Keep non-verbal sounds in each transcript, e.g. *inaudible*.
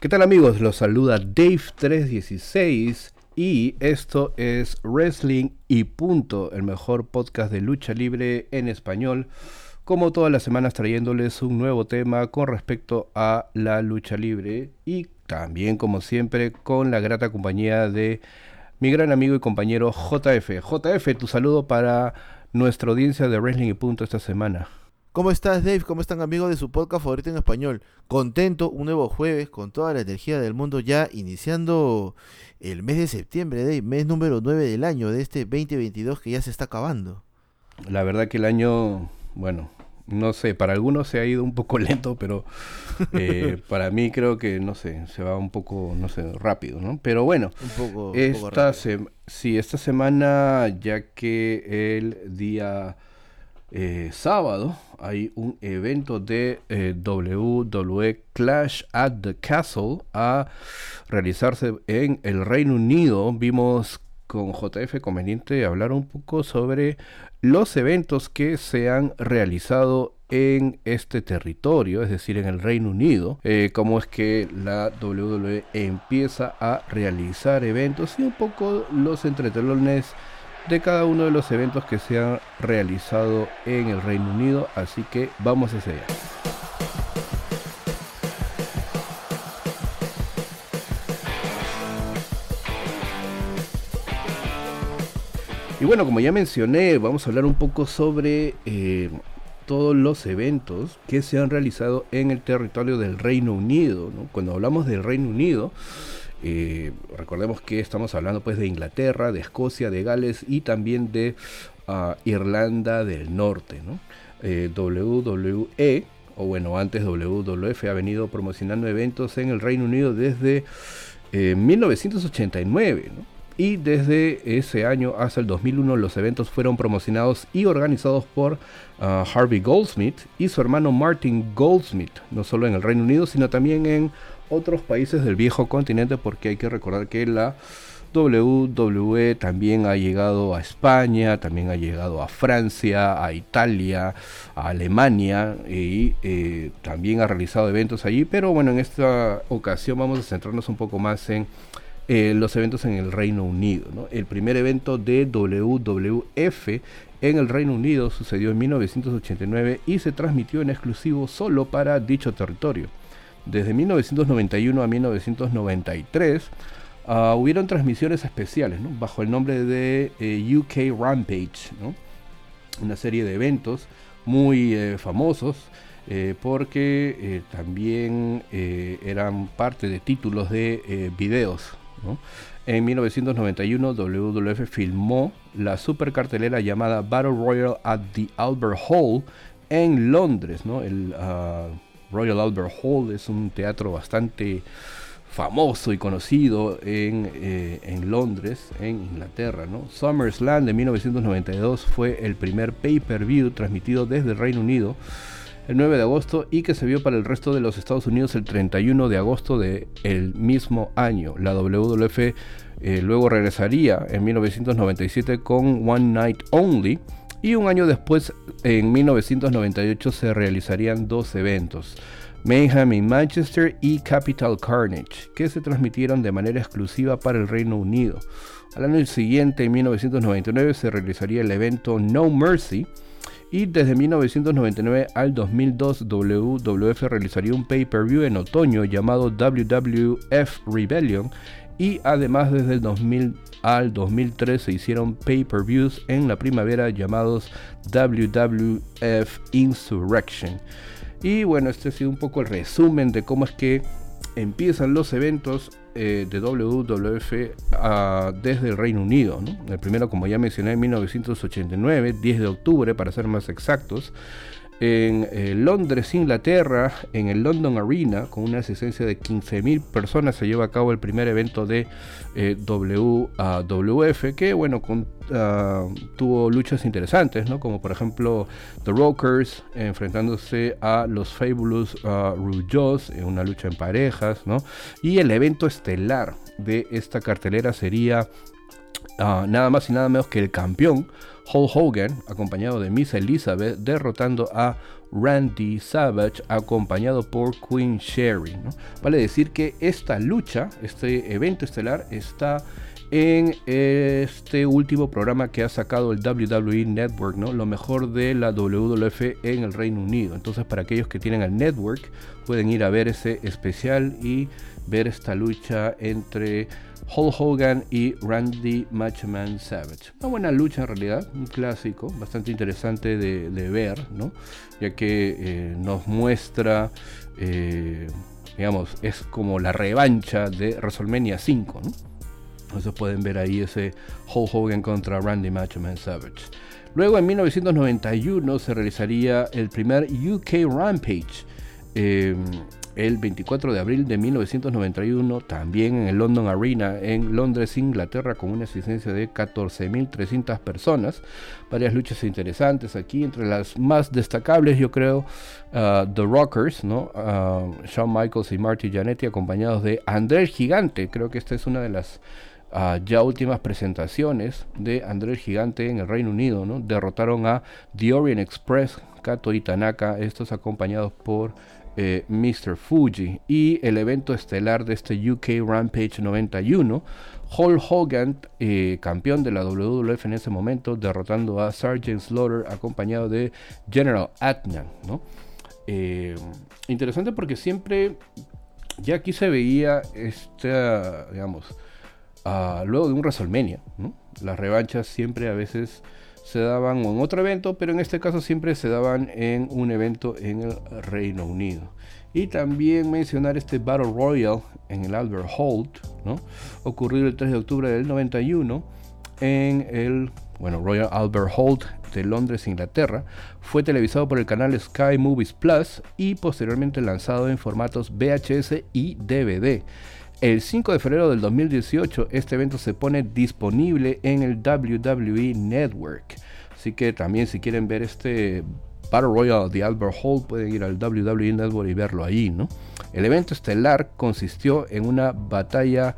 ¿Qué tal amigos? Los saluda Dave316 y esto es Wrestling y Punto, el mejor podcast de lucha libre en español, como todas las semanas trayéndoles un nuevo tema con respecto a la lucha libre y también como siempre con la grata compañía de mi gran amigo y compañero JF. JF, tu saludo para nuestra audiencia de Wrestling y Punto esta semana. ¿Cómo estás, Dave? ¿Cómo están, amigos de su podcast favorito en español? Contento, un nuevo jueves con toda la energía del mundo ya iniciando el mes de septiembre, Dave, mes número 9 del año de este 2022 que ya se está acabando. La verdad que el año, bueno, no sé, para algunos se ha ido un poco *laughs* lento, pero eh, *laughs* para mí creo que, no sé, se va un poco, no sé, rápido, ¿no? Pero bueno, un poco, esta, sí, esta semana, ya que el día eh, sábado hay un evento de eh, WWE Clash at the Castle a realizarse en el Reino Unido. Vimos con JF conveniente hablar un poco sobre los eventos que se han realizado en este territorio, es decir, en el Reino Unido, eh, cómo es que la WWE empieza a realizar eventos y un poco los entretelones de cada uno de los eventos que se han realizado en el Reino Unido, así que vamos hacia allá. Y bueno, como ya mencioné, vamos a hablar un poco sobre eh, todos los eventos que se han realizado en el territorio del Reino Unido. Cuando hablamos del Reino Unido, eh, recordemos que estamos hablando pues de Inglaterra, de Escocia, de Gales y también de ah, Irlanda del Norte. ¿no? Eh, WWE, o bueno, antes WWF ha venido promocionando eventos en el Reino Unido desde 1989. Eh, y desde ese año hasta el 2001 los eventos fueron promocionados y organizados por ah, Harvey Goldsmith y su hermano Martin Goldsmith, no solo en el Reino Unido, sino también en otros países del viejo continente porque hay que recordar que la WWE también ha llegado a España, también ha llegado a Francia, a Italia, a Alemania y eh, también ha realizado eventos allí, pero bueno, en esta ocasión vamos a centrarnos un poco más en eh, los eventos en el Reino Unido. El primer evento de WWF en el Reino Unido sucedió en 1989 y se transmitió en exclusivo solo para dicho territorio. Desde 1991 a 1993 ah, hubieron transmisiones especiales bajo el nombre de eh, UK Rampage, una serie de eventos muy eh, famosos eh, porque también eran parte de títulos de videos. En 1991 WWF filmó la super cartelera llamada Battle Royale at the Albert Hall en Londres, el, ah, Royal Albert Hall es un teatro bastante famoso y conocido en, eh, Londres, en Inglaterra. ¿no? SummerSlam de 1992 fue el primer pay-per-view transmitido desde el Reino Unido el 9 de agosto y que se vio para el resto de los Estados Unidos el 31 de agosto del el mismo año. La WWF eh, luego regresaría en 1997 con One Night Only y un año después, en 1998, se realizarían dos eventos. Mayhem in Manchester y Capital Carnage, que se transmitieron de manera exclusiva para el Reino Unido. Al año siguiente, en 1999, se realizaría el evento No Mercy, y desde 1999 al 2002 WWF realizaría un pay-per-view en otoño llamado WWF Rebellion y además desde el 2000 al 2003 se hicieron pay-per-views en la primavera llamados WWF Insurrection. Y bueno, este ha sido un poco el resumen de cómo es que empiezan los eventos eh, de WWF ah, desde el Reino Unido. El primero, como ya mencioné, en 1989, 10 de octubre para ser más exactos en eh, Londres, Inglaterra, en el London Arena, con una asistencia de 15.000 personas, se lleva a cabo el primer evento de eh, WWF, que bueno, ah, tuvo luchas interesantes, ¿no? como por ejemplo The Rockers enfrentándose a los Fabulous uh, en una lucha en parejas, ¿no? y el evento estelar de esta cartelera sería Ah, nada más y nada menos que el campeón Hulk Hogan, acompañado de Miss Elizabeth, derrotando a Randy Savage, acompañado por Queen Sherry. Vale decir que esta lucha, este evento estelar, está en este último programa que ha sacado el WWE Network, ¿no? Lo mejor de la WWF en el Reino Unido. Entonces, para aquellos que tienen el network, pueden ir a ver ese especial y ver esta lucha entre Hulk Hogan y Randy Matchman Savage. Una buena lucha en realidad, un clásico, bastante interesante de, ver, ¿no? Ya que eh, nos muestra, eh, digamos, es como la revancha de WrestleMania 5, ¿no? Entonces pueden ver ahí ese Hulk Hogan contra Randy Macho Savage. Luego en 1991 se realizaría el primer UK Rampage. Em, el 24 de abril de 1991, también en el London Arena en Londres, Inglaterra, con una asistencia de 14.300 personas. Varias luchas interesantes aquí, entre las más destacables, yo creo, uh, The Rockers, ¿no? Uh, Shawn Michaels y Marty Jannetty, acompañados de André Gigante. Creo que esta es una de las ya últimas presentaciones de Andrés Gigante en el Reino Unido, ¿no? Derrotaron a The Orient Express, Kato y Tanaka, estos acompañados por eh, Mr. Fuji. Y el evento estelar de este UK Rampage 91, Hulk Hogan, eh, campeón de la WWF en ese momento, derrotando a Sergeant Slaughter, acompañado de General Adnan, ¿no? Eh, interesante porque siempre, ya aquí se veía esta, digamos, luego de un WrestleMania. Las revanchas siempre a veces se daban en otro evento, pero en este caso siempre se daban en un evento en el Reino Unido. Y también mencionar este Battle Royal en el Albert ¿no? ocurrido el 3 de octubre del 91 en el bueno, Royal Albert Holt de Londres, Inglaterra. Fue televisado por el canal Sky Movies Plus y posteriormente lanzado en formatos VHS y DVD. El 5 de febrero del 2018 este evento se pone disponible en el WWE Network. Así que también si quieren ver este Battle Royale de Albert Hall pueden ir al WWE Network y verlo ahí, ¿no? El evento estelar consistió en una batalla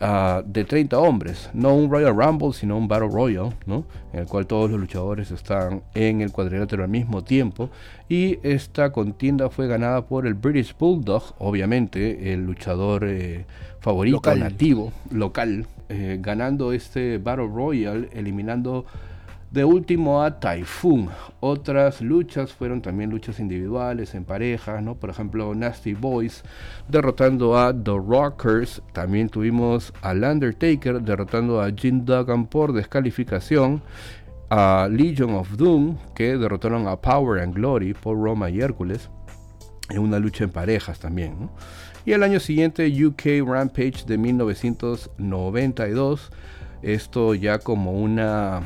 Ah, de 30 hombres, no un Royal Rumble, sino un Battle Royal, ¿no? en el cual todos los luchadores están en el cuadrilátero al mismo tiempo. Y esta contienda fue ganada por el British Bulldog, obviamente el luchador eh, favorito nativo, local, eh, ganando este Battle Royal, eliminando de último a Typhoon. Otras luchas fueron también luchas individuales, en parejas, ¿no? Por ejemplo, Nasty Boys derrotando a The Rockers. También tuvimos al Undertaker derrotando a Jim Duggan por descalificación. A Legion of Doom que derrotaron a Power and Glory por Roma y Hércules. En una lucha en parejas también, Y el año siguiente, UK Rampage de 1992. Esto ya como una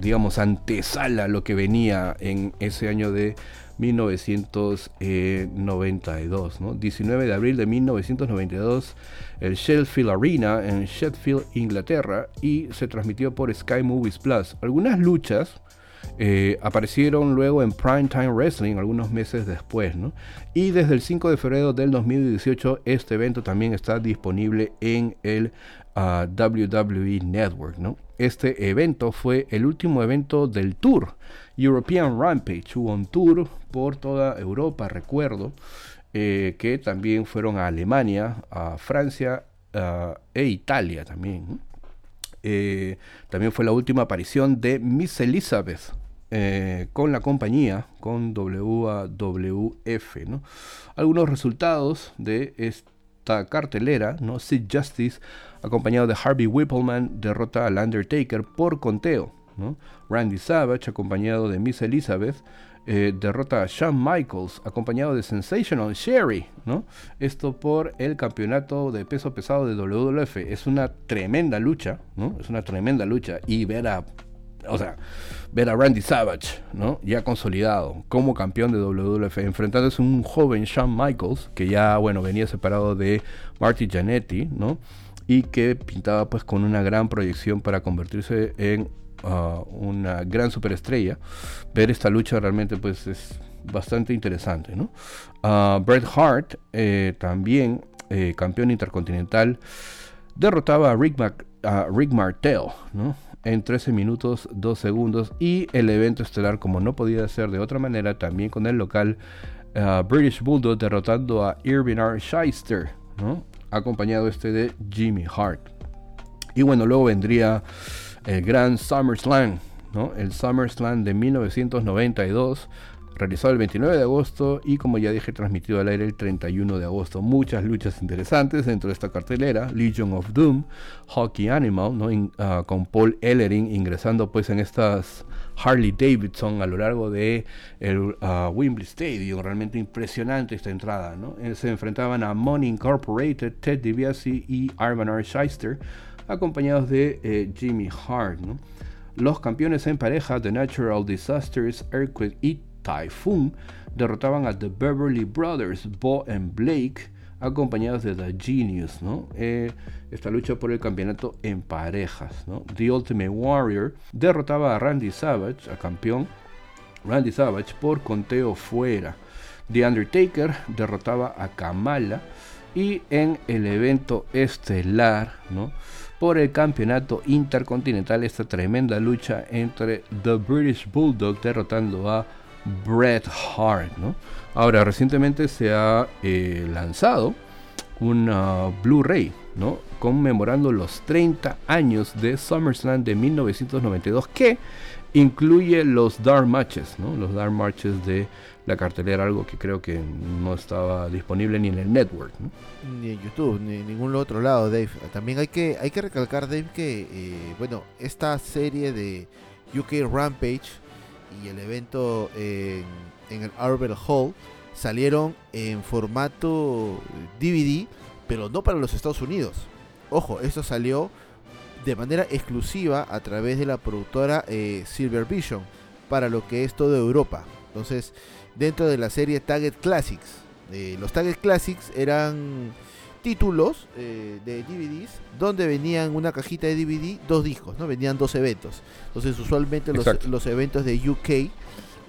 digamos, antesala lo que venía en ese año de 1992. ¿no? 19 de abril de 1992, el Sheffield Arena en Sheffield, Inglaterra, y se transmitió por Sky Movies Plus. Algunas luchas eh, aparecieron luego en Primetime Wrestling algunos meses después. Y desde el 5 de febrero del 2018, este evento también está disponible en el ah, WWE Network. Este evento fue el último evento del tour European Rampage. Hubo un tour por toda Europa, recuerdo, eh, que también fueron a Alemania, a Francia e Italia también. Eh, también fue la última aparición de Miss Elizabeth eh, con la compañía, con WWF. Algunos resultados de cartelera, ¿no? Sid Justice acompañado de Harvey Whippleman, derrota al Undertaker por conteo. Randy Savage, acompañado de Miss Elizabeth, eh, derrota a Shawn Michaels, acompañado de Sensational Sherry. ¿no? Esto por el campeonato de peso pesado de WWF. Es una tremenda lucha, ¿no? Es una tremenda lucha. Y ver a o sea, ver a Randy Savage, ¿no? Ya consolidado como campeón de WWF, enfrentándose a un joven Shawn Michaels, que ya, bueno, venía separado de Marty Jannetty, ¿no? y que pintaba pues con una gran proyección para convertirse en uh, una gran superestrella. Ver esta lucha realmente pues es bastante interesante. ¿no? Uh, Bret Hart, eh, también eh, campeón intercontinental, derrotaba a Rick, Rick Martel. ¿no? En 13 minutos 2 segundos y el evento estelar como no podía ser de otra manera también con el local uh, British Bulldog derrotando a Irving R. Shyster, ¿no? acompañado este de Jimmy Hart. Y bueno, luego vendría el gran SummerSlam, ¿no? el SummerSlam de 1992 realizado el 29 de agosto y como ya dije transmitido al aire el 31 de agosto. Muchas luchas interesantes dentro de esta cartelera. Legion of Doom, Hockey Animal, ¿no? Ah, con Paul Ellering ingresando pues en estas Harley Davidson a lo largo de el uh, Wembley Stadium. Realmente impresionante esta entrada. ¿no? Eh, se enfrentaban a Money Incorporated, Ted DiBiase y Arvan R. Shyster acompañados de eh, Jimmy Hart. ¿no? Los campeones en pareja, The Natural Disasters, Earthquake y Typhoon derrotaban a The Beverly Brothers, Bo and Blake, acompañados de The Genius, ¿no? Eh, esta lucha por el campeonato en parejas, ¿no? The Ultimate Warrior derrotaba a Randy Savage, a campeón Randy Savage, por conteo fuera. The Undertaker derrotaba a Kamala y en el evento estelar, por el campeonato intercontinental, esta tremenda lucha entre The British Bulldog derrotando a Bret Hart. ¿no? Ahora, recientemente se ha eh, lanzado una Blu-ray ¿no? conmemorando los 30 años de SummerSlam de 1992 que incluye los Dark Matches, ¿no? los Dark Matches de la cartelera, algo que creo que no estaba disponible ni en el network. Ni en YouTube, ni en ningún otro lado, Dave. También hay que, hay que recalcar, Dave, que eh, bueno, esta serie de UK Rampage y el evento en, el Arbor Hall salieron en formato DVD, pero no para los Estados Unidos. Ojo, esto salió de manera exclusiva a través de la productora eh, Silver Vision para lo que es toda Europa. Entonces, dentro de la serie Target Classics, eh, los Target Classics eran títulos eh, de DVDs donde venían una cajita de DVD, dos discos, ¿no? Venían dos eventos. Entonces, usualmente los, eventos de UK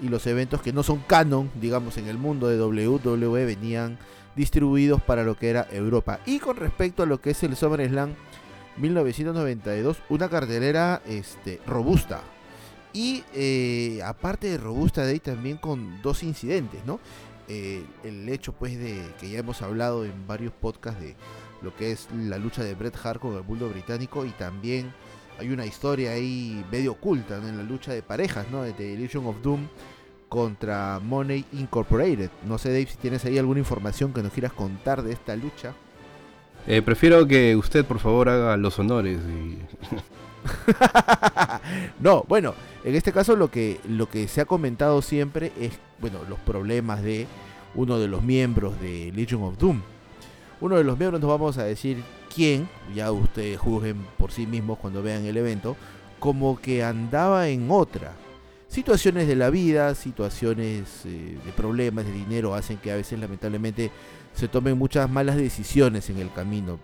y los eventos que no son canon, digamos, en el mundo de WWE venían distribuidos para lo que era Europa. Y con respecto a lo que es el SummerSlam 1992, una cartelera este, robusta. Y eh, aparte de robusta de ahí también con dos incidentes, ¿no? Eh, el hecho pues de que ya hemos hablado en varios podcasts de lo que es la lucha de Bret Hart con el Bulldog británico y también hay una historia ahí medio oculta en la lucha de parejas, ¿no? De Illusion of Doom contra Money Incorporated. No sé, Dave, si tienes ahí alguna información que nos quieras contar de esta lucha. Eh, prefiero que usted, por favor, haga los honores. *laughs* no, bueno, en este caso lo que, lo que se ha comentado siempre es, bueno, los problemas de uno de los miembros de Legion of Doom. Uno de los miembros nos vamos a decir quién, ya ustedes juzguen por sí mismos cuando vean el evento, como que andaba en otra. Situaciones de la vida, situaciones eh, de problemas, de dinero, hacen que a veces lamentablemente se tomen muchas malas decisiones en el camino.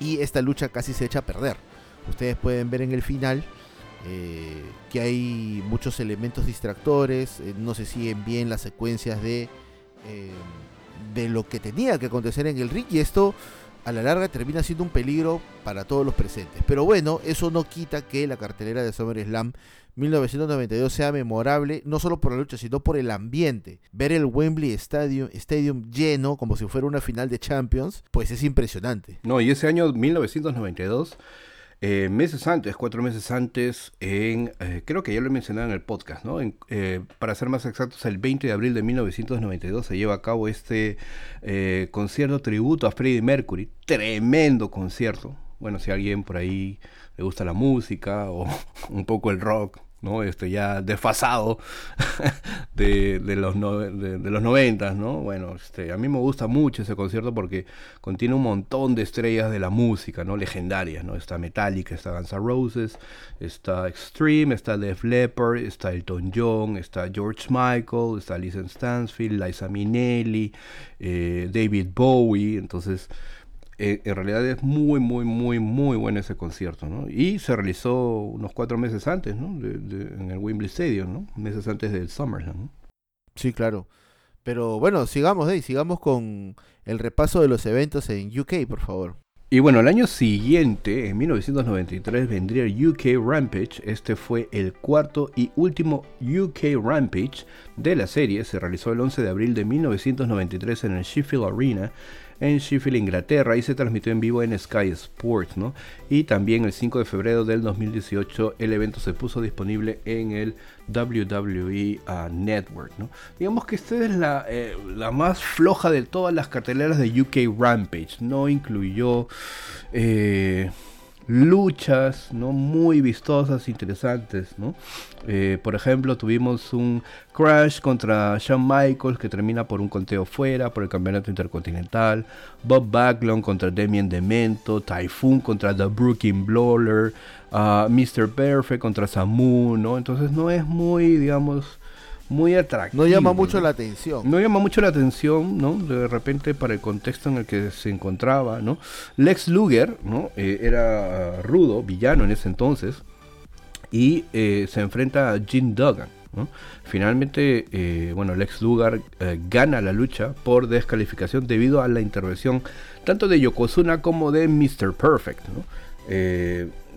Y esta lucha casi se echa a perder. Ustedes pueden ver en el final eh, que hay muchos elementos distractores, eh, no se siguen bien las secuencias de, eh, de lo que tenía que acontecer en el ring y esto a la larga termina siendo un peligro para todos los presentes. Pero bueno, eso no quita que la cartelera de SummerSlam 1992 sea memorable, no solo por la lucha, sino por el ambiente. Ver el Wembley Stadium, Stadium lleno, como si fuera una final de Champions, pues es impresionante. No, y ese año 1992 eh, meses antes, cuatro meses antes, en, eh, creo que ya lo he mencionado en el podcast, ¿no? Eh, para ser más exactos, el 20 de abril de 1992 se lleva a cabo este concierto tributo a Freddie Mercury, tremendo concierto. Bueno, si a alguien por ahí le gusta la música o *laughs* un poco el rock, ¿no? Este, ya desfasado *laughs* de, los de, los noventas, ¿no? Bueno, este, a mí me gusta mucho ese concierto porque contiene un montón de estrellas de la música, ¿no? Legendarias, ¿no? Está Metallica, está Guns N' Roses, está Extreme, está Def Leppard, está Elton John, está George Michael, está Lisa Stansfield, Liza Minnelli, eh, David Bowie, entonces eh, en realidad es muy, muy, muy, muy bueno ese concierto, ¿no? Y se realizó unos cuatro meses antes, ¿no? en el Wembley Stadium, ¿no? Meses antes del SummerSlam, ¿no? Sí, claro. Pero bueno, sigamos, ahí, sigamos con el repaso de los eventos en UK, por favor. Y bueno, el año siguiente, en 1993, vendría el UK Rampage. Este fue el cuarto y último UK Rampage de la serie. Se realizó el 11 de abril de 1993 en el Sheffield Arena en Sheffield, Inglaterra, y se transmitió en vivo en Sky Sports, ¿no? Y también el 5 de febrero del 2018 el evento se puso disponible en el WWE uh, Network, ¿no? Digamos que esta es la, eh, la, más floja de todas las carteleras de UK Rampage, no incluyó... Eh, luchas ¿no? muy vistosas, interesantes. ¿no? Eh, por ejemplo, tuvimos un Crash contra Shawn Michaels que termina por un conteo fuera por el campeonato intercontinental. Bob Backlund contra Damien Demento. Typhoon contra The Brooklyn Brawler. Uh, Mr. Perfect contra Samu. ¿no? Entonces no es muy, digamos muy atractivo. No llama mucho la atención. No llama mucho la atención, ¿no? De repente para el contexto en el que se encontraba, ¿no? Lex Luger, ¿no? Eh, era rudo, villano en ese entonces, y eh, se enfrenta a Jim Duggan, ¿no? Finalmente, eh, bueno, Lex Luger gana la lucha por descalificación debido a la intervención tanto de Yokozuna como de Mr. Perfect, ¿no?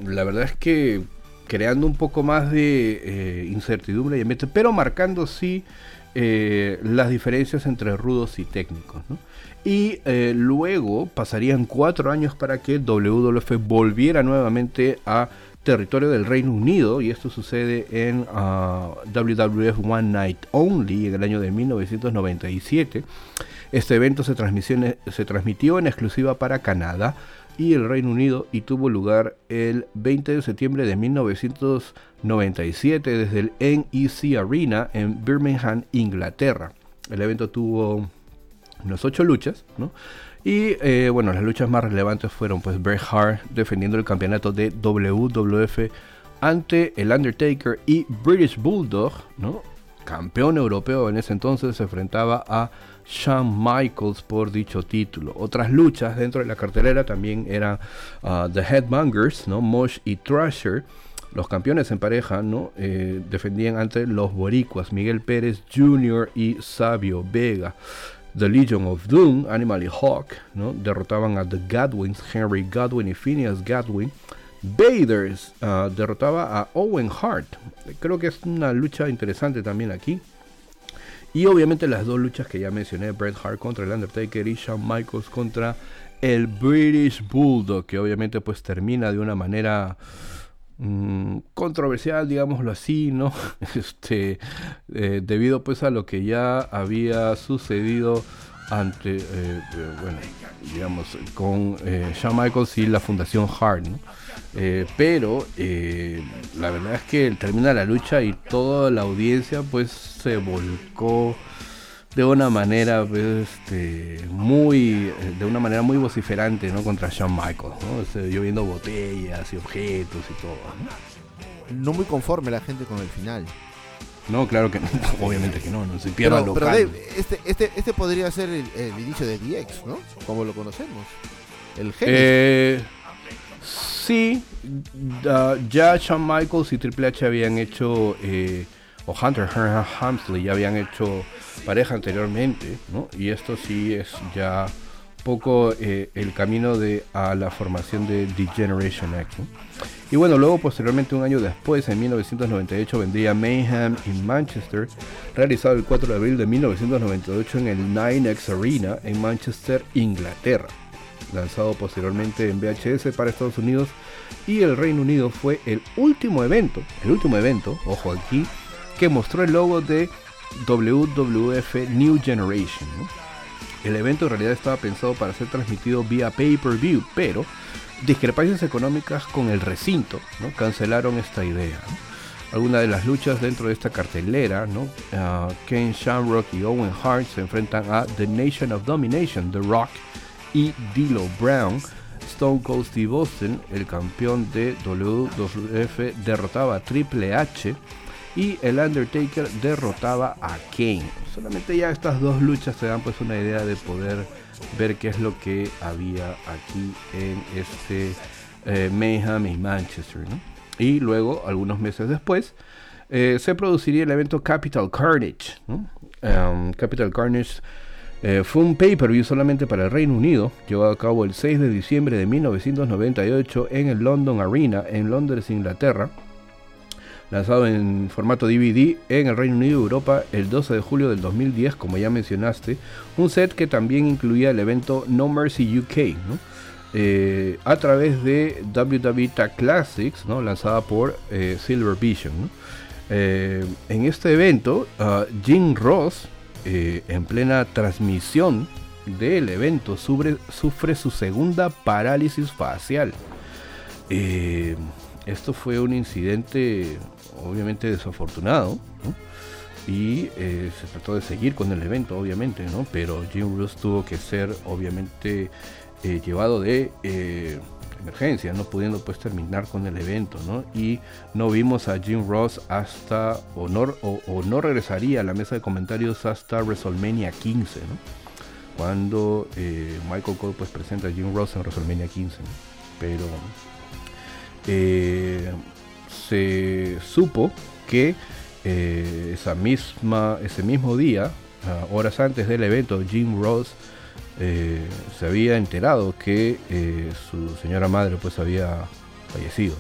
la verdad es que creando un poco más de eh, incertidumbre y ambiente, pero marcando sí eh, las diferencias entre rudos y técnicos. Y eh, luego pasarían cuatro años para que WWF volviera nuevamente a territorio del Reino Unido y esto sucede en ah, WWF One Night Only en el año de 1997. Este evento se, se transmitió en exclusiva para Canadá y el Reino Unido y tuvo lugar el 20 de septiembre de 1997 desde el NEC Arena en Birmingham, Inglaterra. El evento tuvo unas ocho luchas, ¿no? Y eh, bueno, las luchas más relevantes fueron pues Bret Hart defendiendo el campeonato de WWF ante el Undertaker y British Bulldog, ¿no? Campeón europeo en ese entonces se enfrentaba a Shawn Michaels por dicho título. Otras luchas dentro de la cartelera también eran uh, The Headbangers, ¿no? Mosh y Thrasher. Los campeones en pareja ¿no? Eh, defendían ante los boricuas Miguel Pérez Jr. y Sabio Vega. The Legion of Doom, Animal y Hawk, ¿no? derrotaban a The Godwins, Henry Godwin y Phineas Godwin. Baders uh, derrotaba a Owen Hart. Creo que es una lucha interesante también aquí. Y obviamente las dos luchas que ya mencioné, Bret Hart contra el Undertaker y Shawn Michaels contra el British Bulldog, que obviamente pues termina de una manera mm, controversial, digámoslo así, ¿no? *laughs* Este, eh, debido pues a lo que ya había sucedido ante, eh, eh, bueno, digamos, con Shawn Michaels y la Fundación Hart, ¿no? Eh, pero eh, la verdad es que termina la lucha y toda la audiencia pues se volcó de una manera pues, este, muy de una manera muy vociferante ¿no? contra Shawn Michaels ¿no? lloviendo botellas y objetos y todo ¿no? no muy conforme la gente con el final no, claro que no, *laughs* obviamente que no, no se pierda pero, pero este, este, este podría ser el, inicio de DX, ¿no? Como lo conocemos. El eh, Sí, ya Shawn Michaels y Triple H habían hecho, eh, o Hunter Hamsley ya habían hecho pareja anteriormente. Y esto sí es ya poco eh, el camino de a la formación de The Generation X. Y bueno, luego posteriormente un año después, en 1998, vendría Mayhem in Manchester, realizado el 4 de abril de 1998 en el 9X Arena en Manchester, Inglaterra lanzado posteriormente en VHS para Estados Unidos y el Reino Unido fue el último evento, el último evento, ojo aquí, que mostró el logo de WWF New Generation. El evento en realidad estaba pensado para ser transmitido vía pay-per-view, pero discrepancias económicas con el recinto ¿no? cancelaron esta idea. Algunas de las luchas dentro de esta cartelera, ¿no? Ah, Ken Shamrock y Owen Hart se enfrentan a The Nation of Domination, The Rock y D'Lo Brown. Stone Cold Steve Austin, el campeón de WWF, derrotaba a Triple H y el Undertaker derrotaba a Kane. Solamente ya estas dos luchas te dan pues una idea de poder ver qué es lo que había aquí en este eh, Mayhem y Manchester. Y luego, algunos meses después, eh, se produciría el evento Capital Carnage. Um, Capital Carnage Eh, fue un pay-per-view solamente para el Reino Unido, llevado a cabo el 6 de diciembre de 1998 en el London Arena, en Londres, Inglaterra. Lanzado en formato DVD en el Reino Unido y Europa el 12 de julio del 2010, como ya mencionaste. Un set que también incluía el evento No Mercy UK, eh, a través de WWE Classics, ¿no? lanzada por eh, Silver Vision. en este evento, uh, Jim Ross eh, en plena transmisión del evento sufre, su segunda parálisis facial. Eh, esto fue un incidente obviamente desafortunado y eh, se trató de seguir con el evento obviamente, ¿no? pero Jim Bruce tuvo que ser obviamente llevado de emergencia, no pudiendo pues terminar con el evento, ¿no? Y no vimos a Jim Ross hasta, o o, no regresaría a la mesa de comentarios hasta WrestleMania 15, ¿no? Cuando eh, Michael Cole pues presenta a Jim Ross en WrestleMania 15, Pero eh, se supo que eh, esa misma, ese mismo día, ah, horas antes del evento, Jim Ross eh, se había enterado que eh, su señora madre pues había fallecido.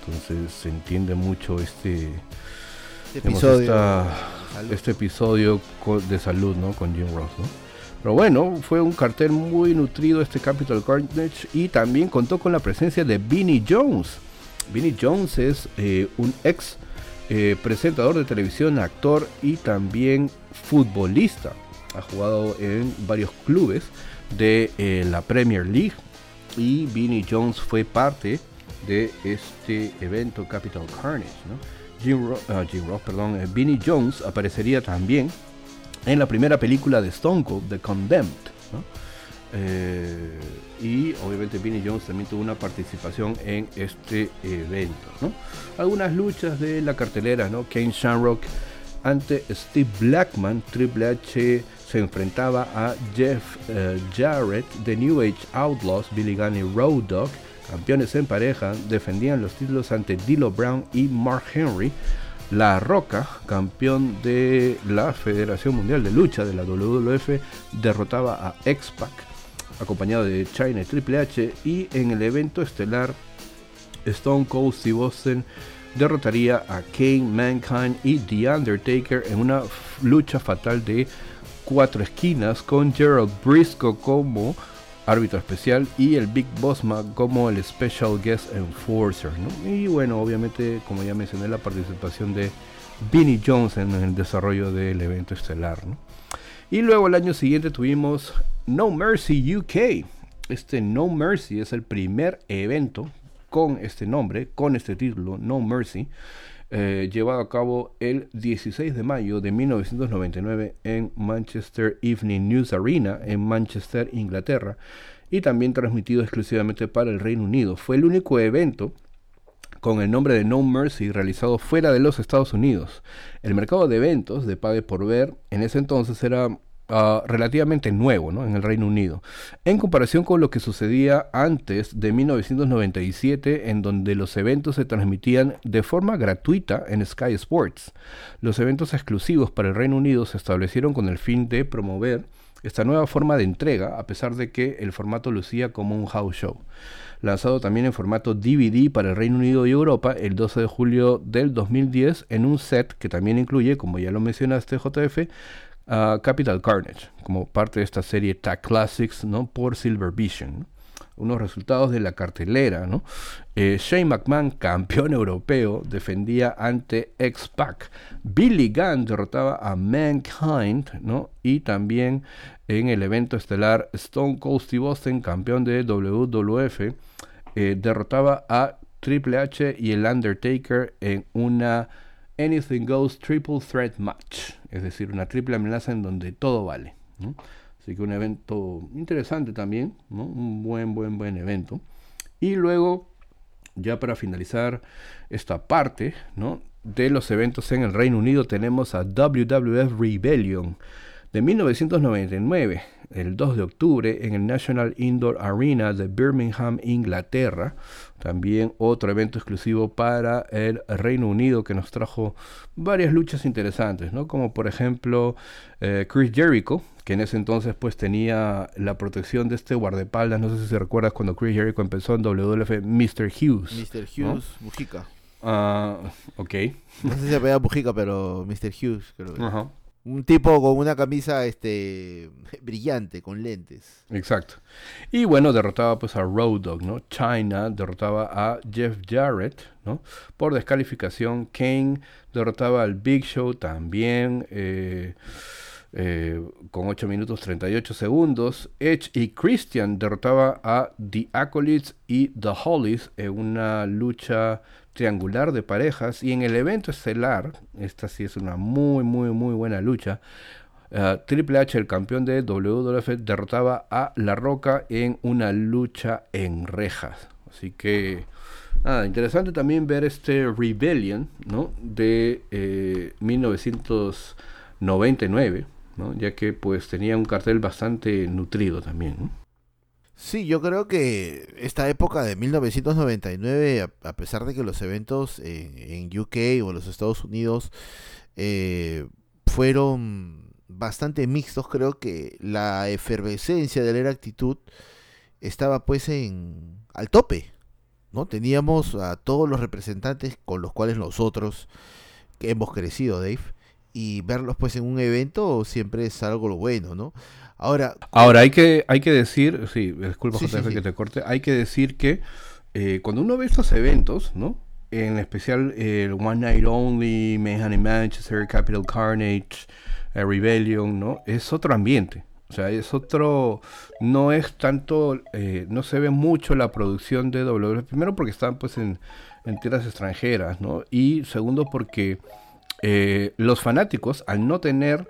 Entonces se entiende mucho este, este episodio, este episodio de salud ¿no? con Jim Ross. Pero bueno, fue un cartel muy nutrido este Capital Carnage y también contó con la presencia de Vinnie Jones. Vinnie Jones es eh, un ex presentador de televisión, actor y también futbolista ha jugado en varios clubes de eh, la Premier League y Vinnie Jones fue parte de este evento Capital Carnage. Jim, ah, Ross, perdón, eh, Vinnie Jones aparecería también en la primera película de Stone Cold, The Condemned. Eh, y obviamente Vinnie Jones también tuvo una participación en este evento. Algunas luchas de la cartelera, ¿no? Kane Shamrock ante Steve Blackman, Triple H se enfrentaba a Jeff eh, Jarrett de New Age Outlaws, Billy Gunn y Road Dogg, campeones en pareja, defendían los títulos ante Dilo Brown y Mark Henry. La Roca, campeón de la Federación Mundial de Lucha de la WWF, derrotaba a X-Pac, acompañado de China y Triple H, y en el evento estelar, Stone Cold Steve Austin derrotaría a Kane, Mankind y The Undertaker en una lucha fatal de cuatro esquinas con Gerald Briscoe como árbitro especial y el Big Bossman como el Special Guest Enforcer. Y bueno, obviamente, como ya mencioné, la participación de Vinnie Jones en el desarrollo del evento estelar. Y luego el año siguiente tuvimos No Mercy UK. Este No Mercy es el primer evento con este nombre, con este título, No Mercy, eh, llevado a cabo el 16 de mayo de 1999 en Manchester Evening News Arena en Manchester, Inglaterra, y también transmitido exclusivamente para el Reino Unido. Fue el único evento con el nombre de No Mercy realizado fuera de los Estados Unidos. El mercado de eventos de pague por ver en ese entonces era Ah, relativamente nuevo en el Reino Unido, en comparación con lo que sucedía antes de 1997, en donde los eventos se transmitían de forma gratuita en Sky Sports. Los eventos exclusivos para el Reino Unido se establecieron con el fin de promover esta nueva forma de entrega, a pesar de que el formato lucía como un house show. Lanzado también en formato DVD para el Reino Unido y Europa el 12 de julio del 2010 en un set que también incluye, como ya lo mencionaste JF, Capital Carnage, como parte de esta serie Tag Classics, ¿no? Por Silver Vision. Unos resultados de la cartelera, ¿no? Eh, Shane McMahon, *laughs* campeón europeo, defendía ante X-Pac. Billy Gunn derrotaba a Mankind, ¿no? Y también en el evento estelar Stone Cold Steve Austin, campeón de WWF, eh, derrotaba a Triple H y el Undertaker en una Anything Goes Triple Threat Match, es decir, una triple amenaza en donde todo vale. Así que un evento interesante también, un buen, buen, buen evento. Y luego, ya para finalizar esta parte de los eventos en el Reino Unido, tenemos a WWF Rebellion. de 1999, el 2 de octubre, en el National Indoor Arena de Birmingham, Inglaterra. También otro evento exclusivo para el Reino Unido que nos trajo varias luchas interesantes, ¿no? Como por ejemplo eh, Chris Jericho, que en ese entonces pues tenía la protección de este guardaespaldas. No sé si se recuerdas cuando Chris Jericho empezó en WWF, Mr. Hughes. Mr. Hughes, Mujica. Ah, ok. No sé si se veía Mujica, pero Mr. Hughes, creo. Ajá. Un tipo con una camisa este *laughs* brillante, con lentes. Exacto. Y bueno, derrotaba pues a Road Dogg, ¿no? China derrotaba a Jeff Jarrett, ¿no? Por descalificación. Kane derrotaba al Big Show también. Eh, eh, con 8 minutos 38 segundos. Edge y Christian derrotaba a The Acolytes y The Hollies en una lucha triangular de parejas y en el evento estelar, esta sí es una muy muy muy buena lucha, eh, Triple H, el campeón de WWF, derrotaba a La Roca en una lucha en rejas. Así que, nada, interesante también ver este Rebellion, ¿no? De 1999, eh, ¿no? Ya que pues tenía un cartel bastante nutrido también, ¿no? Sí, yo creo que esta época de 1999, a, pesar de que los eventos en, UK o en los Estados Unidos eh, fueron bastante mixtos, creo que la efervescencia de la actitud estaba pues en al tope, ¿no? Teníamos a todos los representantes con los cuales nosotros hemos crecido, Dave, y verlos pues en un evento siempre es algo bueno, ¿no? Ahora, Ahora hay que hay que decir, sí, disculpa que te corte, hay que decir que eh, cuando uno ve estos eventos, ¿no? En especial el One Night Only, Mayhem in Manchester, Capital Carnage, eh, Rebellion, ¿no? Es otro ambiente. O sea, es otro, no es tanto, eh, no se ve mucho la producción de W. Primero porque están pues en, en tierras extranjeras, ¿no? Y segundo porque los fanáticos, al no tener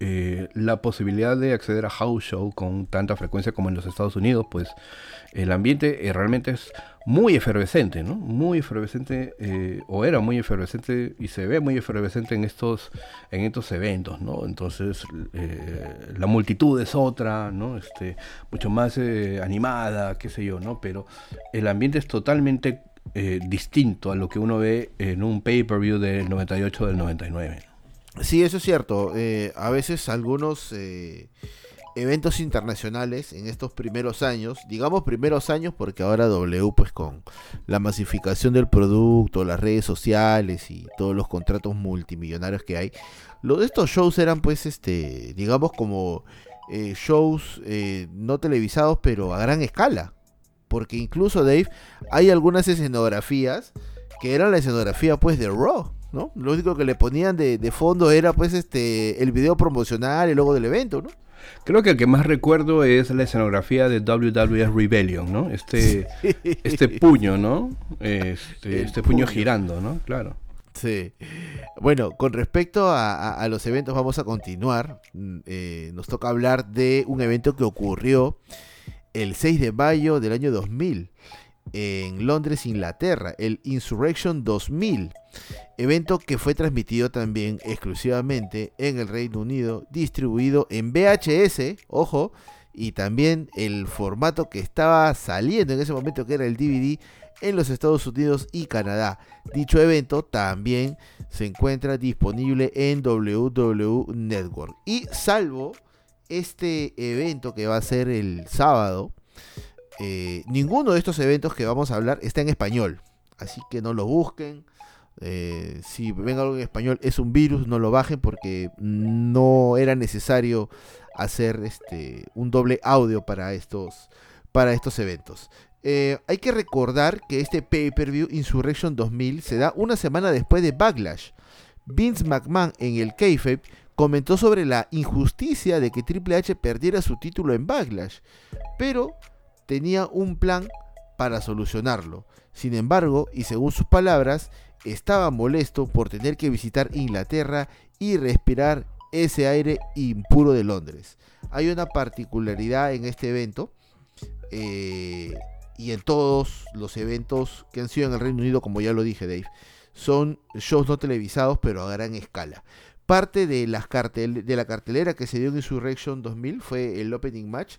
eh, la posibilidad de acceder a house show con tanta frecuencia como en los Estados Unidos, pues el ambiente eh, realmente es muy efervescente, ¿no? Muy efervescente, eh, o era muy efervescente y se ve muy efervescente en estos, en estos eventos, ¿no? Entonces la multitud es otra, ¿no? Este, mucho más animada, qué sé yo, ¿no? Pero el ambiente es totalmente distinto a lo que uno ve en un pay-per-view del 98 del 99. Sí, eso es cierto. Eh, a veces algunos eh, eventos internacionales en estos primeros años, digamos primeros años porque ahora W pues con la masificación del producto, las redes sociales y todos los contratos multimillonarios que hay, lo de estos shows eran pues este, digamos como eh, shows no televisados pero a gran escala. Porque incluso Dave, hay algunas escenografías que eran la escenografía pues de Raw. ¿no? Lo único que le ponían de, fondo era pues este el video promocional y luego del evento, ¿no? Creo que el que más recuerdo es la escenografía de WWF Rebellion, ¿no? Este, *laughs* este puño, ¿no? Este, este puño. girando, ¿no? Claro. Sí. Bueno, con respecto a, los eventos, vamos a continuar. Mm, eh, nos toca hablar de un evento que ocurrió el 6 de mayo del año 2000 en Londres, Inglaterra, el Insurrection 2000, evento que fue transmitido también exclusivamente en el Reino Unido, distribuido en VHS, ojo, y también el formato que estaba saliendo en ese momento, que era el DVD, en los Estados Unidos y Canadá. Dicho evento también se encuentra disponible en WW Network. Y salvo este evento que va a ser el sábado, eh, ninguno de estos eventos que vamos a hablar está en español. Así que no lo busquen. Eh, si ven algo en español es un virus, no lo bajen porque no era necesario hacer este un doble audio para estos, para estos eventos. Eh, hay que recordar que este pay-per-view Insurrection 2000 se da una semana después de Backlash. Vince McMahon en el kayfabe comentó sobre la injusticia de que Triple H perdiera su título en Backlash, pero tenía un plan para solucionarlo. Sin embargo, y según sus palabras, estaba molesto por tener que visitar Inglaterra y respirar ese aire impuro de Londres. Hay una particularidad en este evento eh, y en todos los eventos que han sido en el Reino Unido, como ya lo dije Dave, son shows no televisados pero a gran escala. Parte de, las cartel de la cartelera que se dio en Insurrection 2000 fue el opening match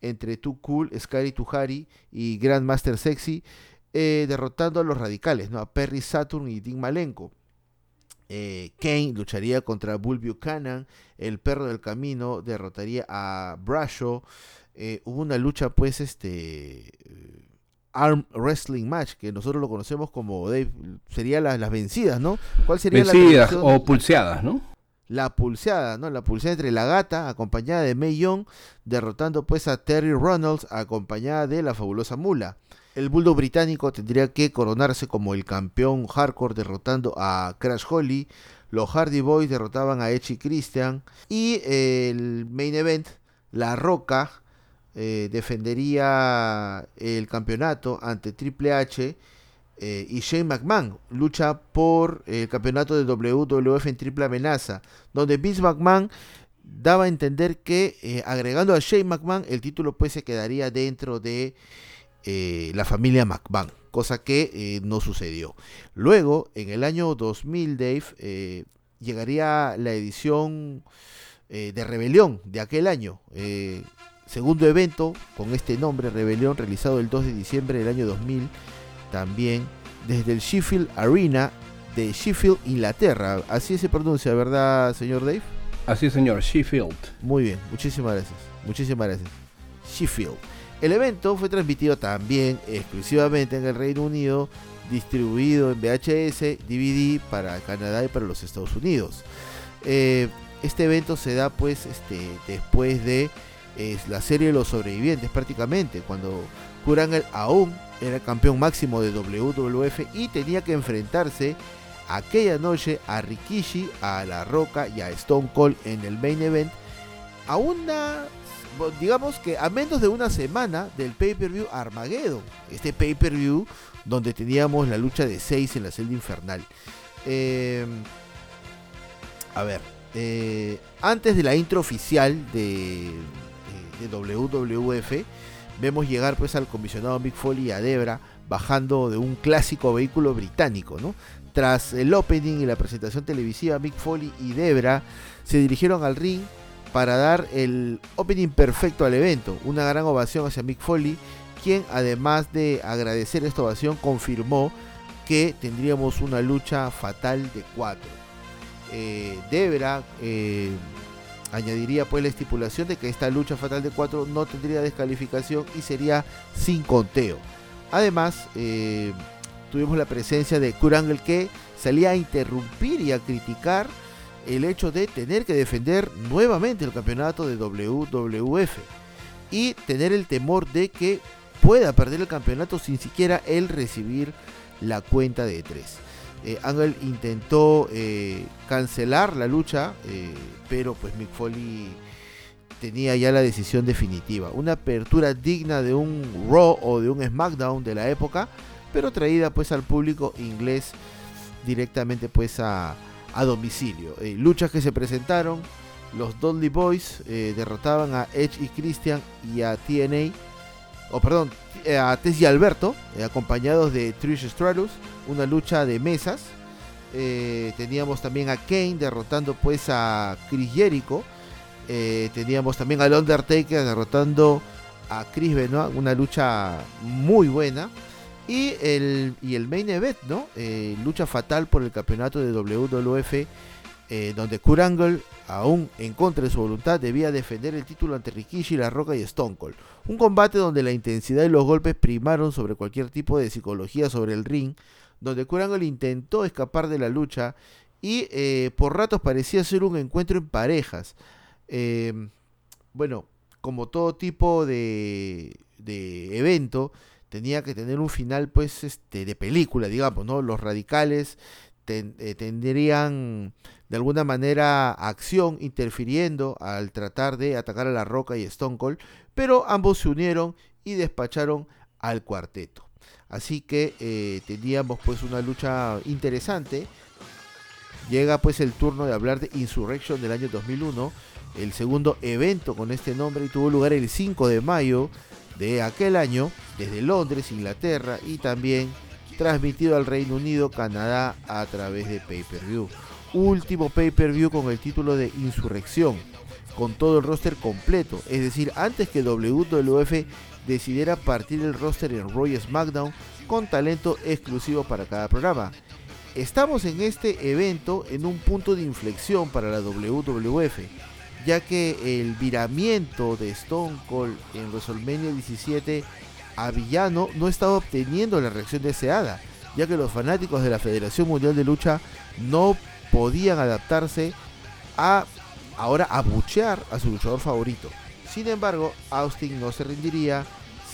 entre Too Cool, Scary Tuhari y Grandmaster Sexy, eh, derrotando a los radicales, ¿no? a Perry Saturn y Dean Malenko. Eh, Kane lucharía contra Bull Buchanan, el perro del camino derrotaría a Brasho. Eh, hubo una lucha, pues, este. Arm Wrestling Match, que nosotros lo conocemos como Dave, sería las vencidas, ¿no? ¿Cuál sería vencidas o pulseadas, ¿no? La pulseada, ¿no? La pulseada entre la gata, acompañada de May Young, derrotando pues a Terry Reynolds, acompañada de la fabulosa mula. El bulldog británico tendría que coronarse como el campeón hardcore derrotando a Crash Holly. Los Hardy Boys derrotaban a Edge y Christian. Y el main event, La Roca, eh, defendería el campeonato ante Triple H eh, y Shane McMahon lucha por el campeonato de WWF en triple amenaza, donde Vince McMahon daba a entender que eh, agregando a Shane McMahon el título pues se quedaría dentro de la familia McMahon, cosa que no sucedió. Luego, en el año 2000, Dave, llegaría la edición de Rebelión de aquel año segundo evento con este nombre, Rebelión, realizado el 2 de diciembre del año 2000, también desde el Sheffield Arena de Sheffield, Inglaterra. Así se pronuncia, ¿verdad, señor Dave? Así es, señor, Sheffield. Muy bien, muchísimas gracias. Muchísimas gracias. Sheffield. El evento fue transmitido también exclusivamente en el Reino Unido, distribuido en VHS, DVD para Canadá y para los Estados Unidos. Eh, este evento se da pues este, después de la serie de los sobrevivientes prácticamente, cuando Kurangel aún era campeón máximo de WWF y tenía que enfrentarse aquella noche a Rikishi, a La Roca y a Stone Cold en el main event a una digamos que a menos de una semana del pay-per-view Armageddon, este pay-per-view donde teníamos la lucha de 6 en la celda infernal. Em, a ver, eh, antes de la intro oficial de, de WWF, vemos llegar pues al comisionado Mick Foley y a Debra bajando de un clásico vehículo británico, ¿no? Tras el opening y la presentación televisiva, Mick Foley y Debra se dirigieron al ring para dar el opening perfecto al evento. Una gran ovación hacia Mick Foley, quien además de agradecer esta ovación confirmó que tendríamos una lucha fatal de cuatro. Eh, Debra eh, Añadiría pues la estipulación de que esta lucha fatal de 4 no tendría descalificación y sería sin conteo. Además, eh, tuvimos la presencia de Kurangel que salía a interrumpir y a criticar el hecho de tener que defender nuevamente el campeonato de WWF y tener el temor de que pueda perder el campeonato sin siquiera él recibir la cuenta de 3. Eh, Ángel intentó eh, cancelar la lucha, eh, pero pues Mick Foley tenía ya la decisión definitiva. Una apertura digna de un Raw o de un SmackDown de la época, pero traída pues al público inglés directamente pues a, domicilio. luchas que se presentaron, los Dudley Boys derrotaban a Edge y Christian y a TNA o perdón, eh, a Tess y Alberto, eh, acompañados de Trish Stratus, una lucha de mesas. Eh, teníamos también a Kane derrotando pues a Chris Jericho. teníamos también al Undertaker derrotando a Chris Benoit, una lucha muy buena. Y el, y el main event, ¿no? lucha fatal por el campeonato de WWF, donde Kurt Angle aún en contra de su voluntad, debía defender el título ante Rikishi, La Roca y Stone Cold. Un combate donde la intensidad y los golpes primaron sobre cualquier tipo de psicología sobre el ring, donde Kurangle intentó escapar de la lucha y eh, por ratos parecía ser un encuentro en parejas. Em, bueno, como todo tipo de, de evento, tenía que tener un final pues este de película, digamos, ¿no? Los radicales eh, tendrían de alguna manera acción interfiriendo al tratar de atacar a La Roca y Stone Cold, pero ambos se unieron y despacharon al cuarteto. Así que eh, teníamos pues una lucha interesante. Llega pues el turno de hablar de Insurrection del año 2001, el segundo evento con este nombre y tuvo lugar el 5 de mayo de aquel año desde Londres, Inglaterra y también transmitido al Reino Unido, Canadá a través de pay-per-view. Último pay-per-view con el título de Insurrección, con todo el roster completo, es decir, antes que WWF decidiera partir el roster en Roy SmackDown con talento exclusivo para cada programa. Estamos en este evento en un punto de inflexión para la WWF, ya que el viramiento de Stone Cold en WrestleMania 17 a villano no estaba obteniendo la reacción deseada, ya que los fanáticos de la Federación Mundial de Lucha no podían adaptarse a ahora abuchear a su luchador favorito. Sin embargo, Austin no se rendiría,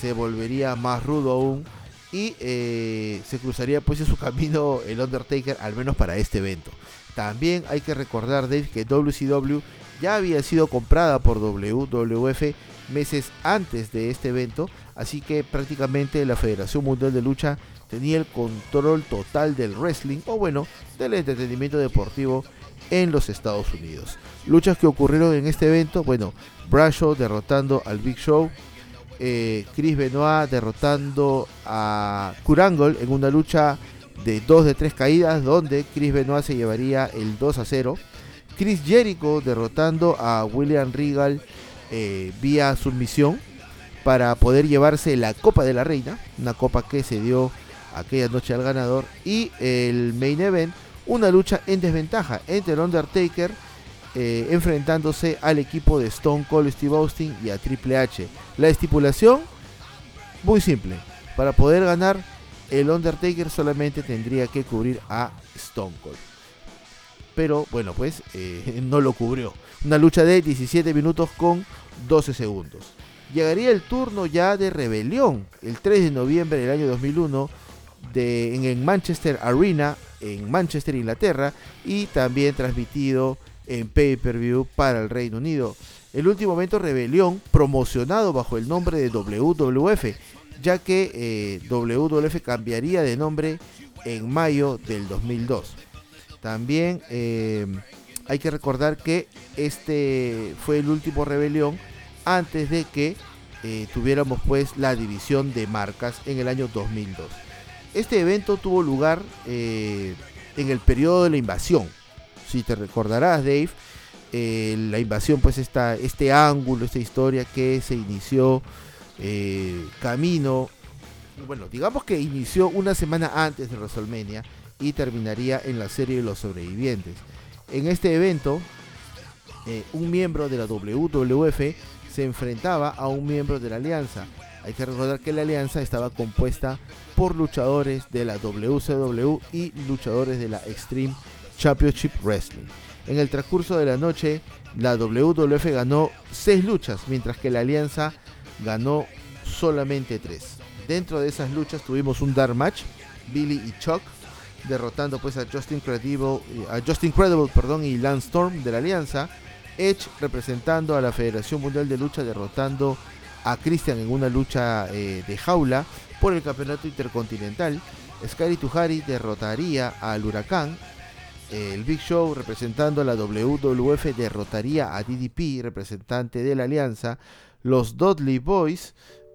se volvería más rudo aún y eh, se cruzaría pues en su camino el Undertaker, al menos para este evento. También hay que recordar, Dave, que WCW ya había sido comprada por WWF meses antes de este evento, así que prácticamente la Federación Mundial de Lucha tenía el control total del wrestling, o bueno, del entretenimiento deportivo en los Estados Unidos. Luchas que ocurrieron en este evento, bueno, Bradshaw derrotando al Big Show, eh, Chris Benoit derrotando a Kurangle en una lucha de 2 de 3 caídas donde Chris Benoit se llevaría el 2 a 0. Chris Jericho derrotando a William Regal eh, vía submisión para poder llevarse la Copa de la Reina, una copa que se dio aquella noche al ganador. Y el main event, una lucha en desventaja entre el Undertaker eh, enfrentándose al equipo de Stone Cold Steve Austin y a Triple H. La estipulación, muy simple, para poder ganar el Undertaker solamente tendría que cubrir a Stone Cold. Pero bueno, pues eh, *laughs* no lo cubrió. Una lucha de 17 minutos con 12 segundos. Llegaría el turno ya de rebelión el 3 de noviembre del año 2001 en el Manchester Arena en Manchester, Inglaterra y también transmitido en pay-per-view para el Reino Unido. El último evento Rebelión, promocionado bajo el nombre de WWF, ya que eh, WWF cambiaría de nombre en mayo del 2002. También eh, hay que recordar que este fue el último Rebelión antes de que eh, tuviéramos pues la división de marcas en el año 2002. Este evento tuvo lugar en el periodo de la invasión, si te recordarás, Dave, eh, la invasión, pues esta, este ángulo, esta historia que se inició eh, camino, bueno, digamos que inició una semana antes de WrestleMania y terminaría en la serie de los sobrevivientes. En este evento, eh, un miembro de la WWF se enfrentaba a un miembro de la Alianza. Hay que recordar que la Alianza estaba compuesta por luchadores de la WCW y luchadores de la Extreme Championship Wrestling. En el transcurso de la noche, la WWF ganó 6 luchas, mientras que la Alianza ganó solamente 3. Dentro de esas luchas tuvimos un dark match, Billy y Chuck derrotando pues a Justin Credible, a Justin Credible perdón, y Lance Storm de la Alianza. Edge representando a la Federación Mundial de Lucha derrotando a Christian en una lucha eh, de jaula por el campeonato intercontinental. Scary Tuhari derrotaría al Huracán el Big Show representando a la WWF derrotaría a DDP, representante de la alianza. Los Dudley Boys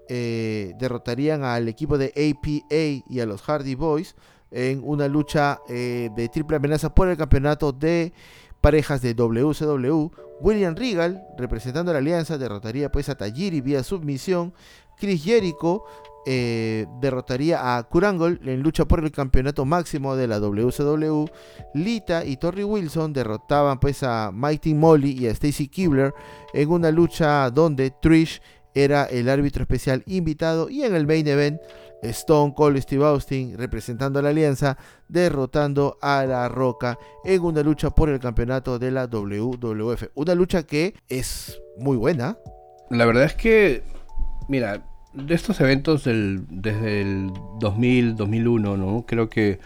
eh, derrotarían al equipo de APA y a los Hardy Boys en una lucha eh, de triple amenaza por el campeonato de parejas de WCW. William Regal, representando a la alianza, derrotaría pues a Tajiri vía submisión. Chris Jericho eh, derrotaría a Kurangol en lucha por el campeonato máximo de la WCW. Lita y Torrey Wilson derrotaban pues a Mighty Molly y a Stacy Kibler en una lucha donde Trish era el árbitro especial invitado y en el main event Stone Cold Steve Austin representando a la alianza derrotando a La Roca en una lucha por el campeonato de la WWF. Una lucha que es muy buena. La verdad es que, mira, de estos eventos del, desde el 2000, 2001, ¿no? Creo que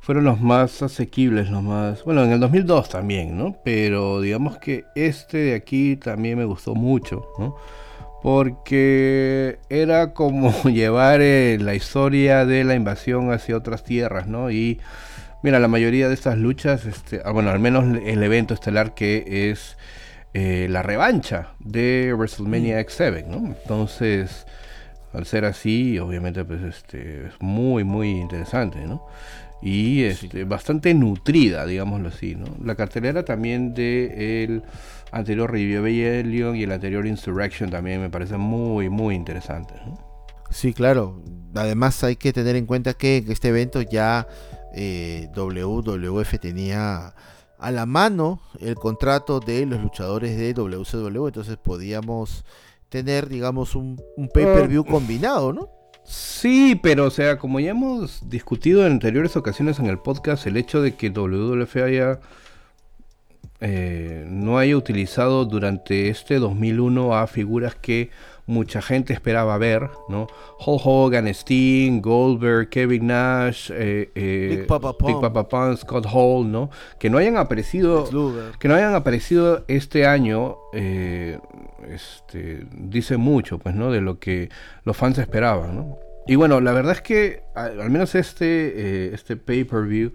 fueron los más asequibles, los más... Bueno, en el 2002 también, ¿no? Pero digamos que este de aquí también me gustó mucho, ¿no? Porque era como *laughs* llevar eh, la historia de la invasión hacia otras tierras, ¿no? Y mira, la mayoría de estas luchas, este, ah, bueno, al menos el evento estelar que es eh, la revancha de WrestleMania mm. X7, ¿no? Entonces Al ser así, obviamente, pues este, es muy, muy interesante, ¿no? Y este, bastante nutrida, digámoslo así, ¿no? La cartelera también de el anterior Rebellion y el anterior Insurrection también me parece muy, muy interesante, Sí, claro. Además hay que tener en cuenta que en este evento ya eh, WWF tenía a la mano el contrato de los luchadores de WCW, entonces podíamos tener, digamos, un, pay-per-view ah. combinado, ¿no? Sí, pero o sea, como ya hemos discutido en anteriores ocasiones en el podcast, el hecho de que WWF haya eh, no haya utilizado durante este 2001 a figuras que mucha gente esperaba ver, ¿no? Hulk Hogan, Sting, Goldberg, Kevin Nash, eh, eh, Big, Papa Punk, Scott Hall, ¿no? Que no hayan aparecido, que no hayan aparecido este año, eh, este, dice mucho, pues, ¿no? De lo que los fans esperaban, ¿no? Y bueno, la verdad es que al menos este, este pay-per-view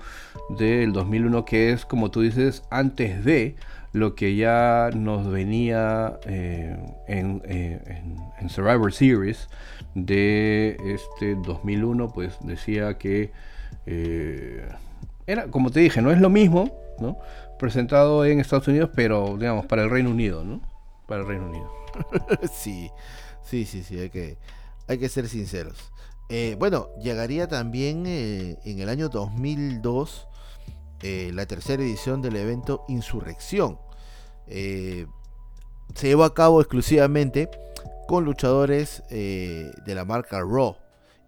del 2001, que es, como tú dices, antes de lo que ya nos venía eh, eh, en, Survivor Series de este 2001, pues decía que eh, era, como te dije, no es lo mismo, ¿no? Presentado en Estados Unidos, pero digamos, para el Reino Unido, ¿no? Para el Reino Unido. *laughs* sí, sí, sí, sí, hay que, hay que ser sinceros. bueno, llegaría también en el año 2002 la tercera edición del evento Insurrección, eh, se llevó a cabo exclusivamente con luchadores eh, de la marca Raw.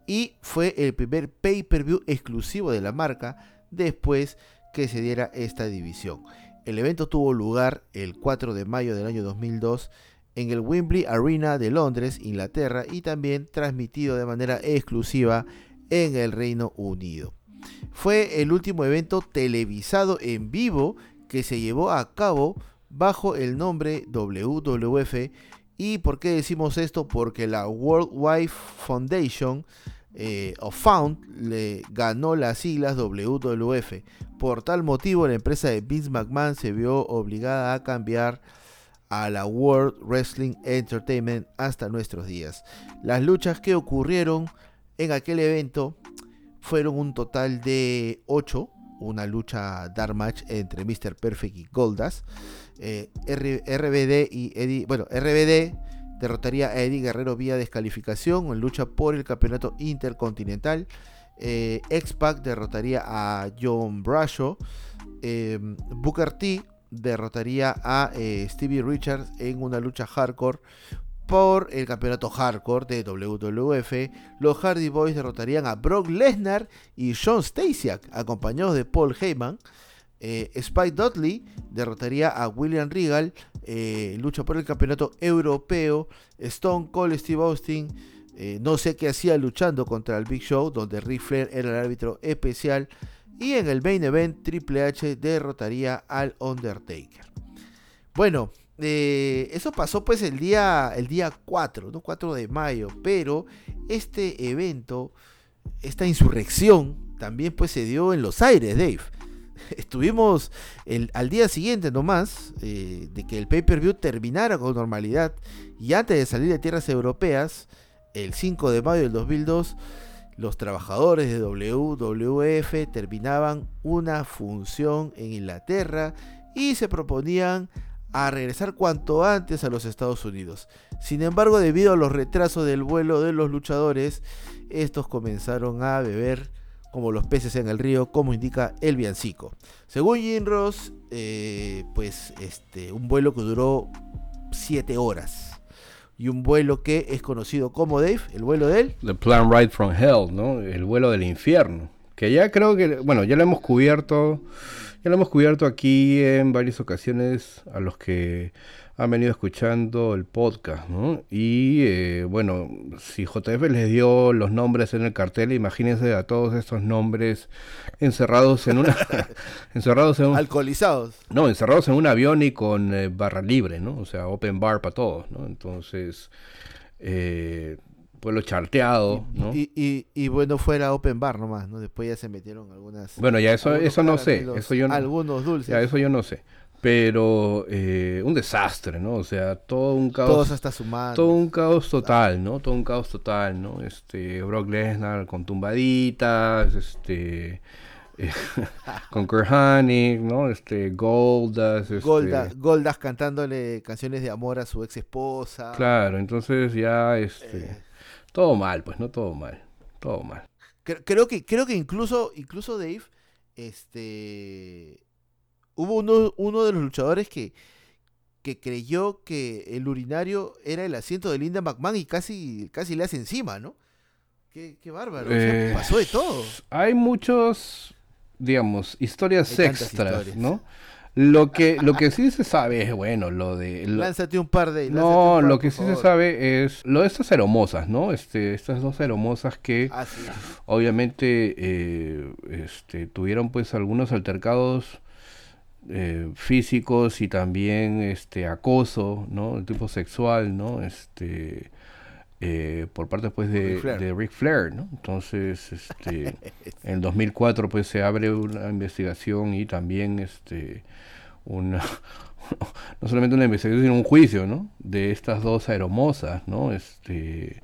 Y fue el primer pay-per-view exclusivo de la marca después que se diera esta división. El evento tuvo lugar el 4 de mayo del año 2002 en el Wembley Arena de Londres, Inglaterra, y también transmitido de manera exclusiva en el Reino Unido. Fue el último evento televisado en vivo que se llevó a cabo bajo el nombre WWF. ¿Y por qué decimos esto? Porque la World Wide Foundation eh, of Found le ganó las siglas WWF. Por tal motivo, la empresa de Vince McMahon se vio obligada a cambiar a la World Wrestling Entertainment hasta nuestros días. Las luchas que ocurrieron en aquel evento fueron un total de 8, una lucha dark match entre Mr. Perfect y Goldas. Eh, RBD y Eddie, bueno, RBD derrotaría a Eddie Guerrero vía descalificación en lucha por el campeonato intercontinental. Eh, X-Pac derrotaría a John Bradshaw. Eh, Booker T derrotaría a Stevie Richards en una lucha hardcore por el campeonato hardcore de WWF. Los Hardy Boys derrotarían a Brock Lesnar y Sean Stasiak, acompañados de Paul Heyman. Eh, Spike Dudley derrotaría a William Regal, eh, lucha por el campeonato europeo. Stone Cold Steve Austin, eh, no sé qué hacía luchando contra el Big Show, donde Ric Flair era el árbitro especial. Y en el main event, Triple H derrotaría al Undertaker. Bueno, eso pasó pues el día, el día 4, ¿no? 4 de mayo. Pero este evento, esta insurrección, también pues se dio en los aires, Dave *laughs* estuvimos el, al día siguiente nomás eh, de que el pay-per-view terminara con normalidad y antes de salir de tierras europeas, el 5 de mayo del 2002, los trabajadores de WWF terminaban una función en Inglaterra y se proponían a regresar cuanto antes a los Estados Unidos. Sin embargo, debido a los retrasos del vuelo de los luchadores, estos comenzaron a beber como los peces en el río, como indica el viancico. Según Jim Ross, eh, pues este, un vuelo que duró 7 horas. Y un vuelo que es conocido como Dave, el vuelo de él. The Plan Ride from Hell, ¿no? El vuelo del infierno. Que ya creo que, bueno, ya lo hemos cubierto, ya lo hemos cubierto aquí en varias ocasiones a los que han venido escuchando el podcast, ¿no? Y eh, bueno, si JF les dio los nombres en el cartel, imagínense a todos estos nombres encerrados en una... *laughs* encerrados en un, Alcoholizados. No, encerrados en un avión y con eh, barra libre, ¿no? O sea, open bar para todos, ¿no? Entonces, eh, lo charteado, ¿no? Y, y, bueno, fuera open bar nomás, ¿no? Después ya se metieron algunas... Bueno, ya eso, eso no sé, eso yo Algunos dulces. Ya eso yo no sé. Pero eh, un desastre, ¿no? O sea, todo un caos. Todos hasta su mano. Todo un caos total, ¿no? Todo un caos total, ¿no? Este, Brock Lesnar con tumbaditas, este... *laughs* con Kerhanic, ¿no? Este, Goldas. Este... Goldas cantándole canciones de amor a su ex esposa. Claro, entonces ya, este... Eh. Todo mal, pues, ¿no? Todo mal. Todo mal. Creo que, creo que incluso, incluso Dave, este hubo uno, uno de los luchadores que, que creyó que el urinario era el asiento de Linda McMahon y casi, casi le hace encima, ¿no? Qué, qué bárbaro. Eh, pasó de todo. Hay muchos, digamos, historias extras, ¿no? Lo que, lo que sí se sabe es, bueno, lo de... lánzate un par de... No, lo que sí se sabe es lo de estas hermosas, ¿no? Este, estas dos hermosas que ah, obviamente eh, este, tuvieron pues algunos altercados eh, físicos y también este acoso, ¿no? El tipo sexual, ¿no? Este eh, por parte pues de, Rick Flair, ¿no? Entonces, *laughs* este, en 2004 pues se abre una investigación y también este una *laughs* no solamente una investigación sino un juicio, ¿no? De estas dos aeromosas, ¿no? Este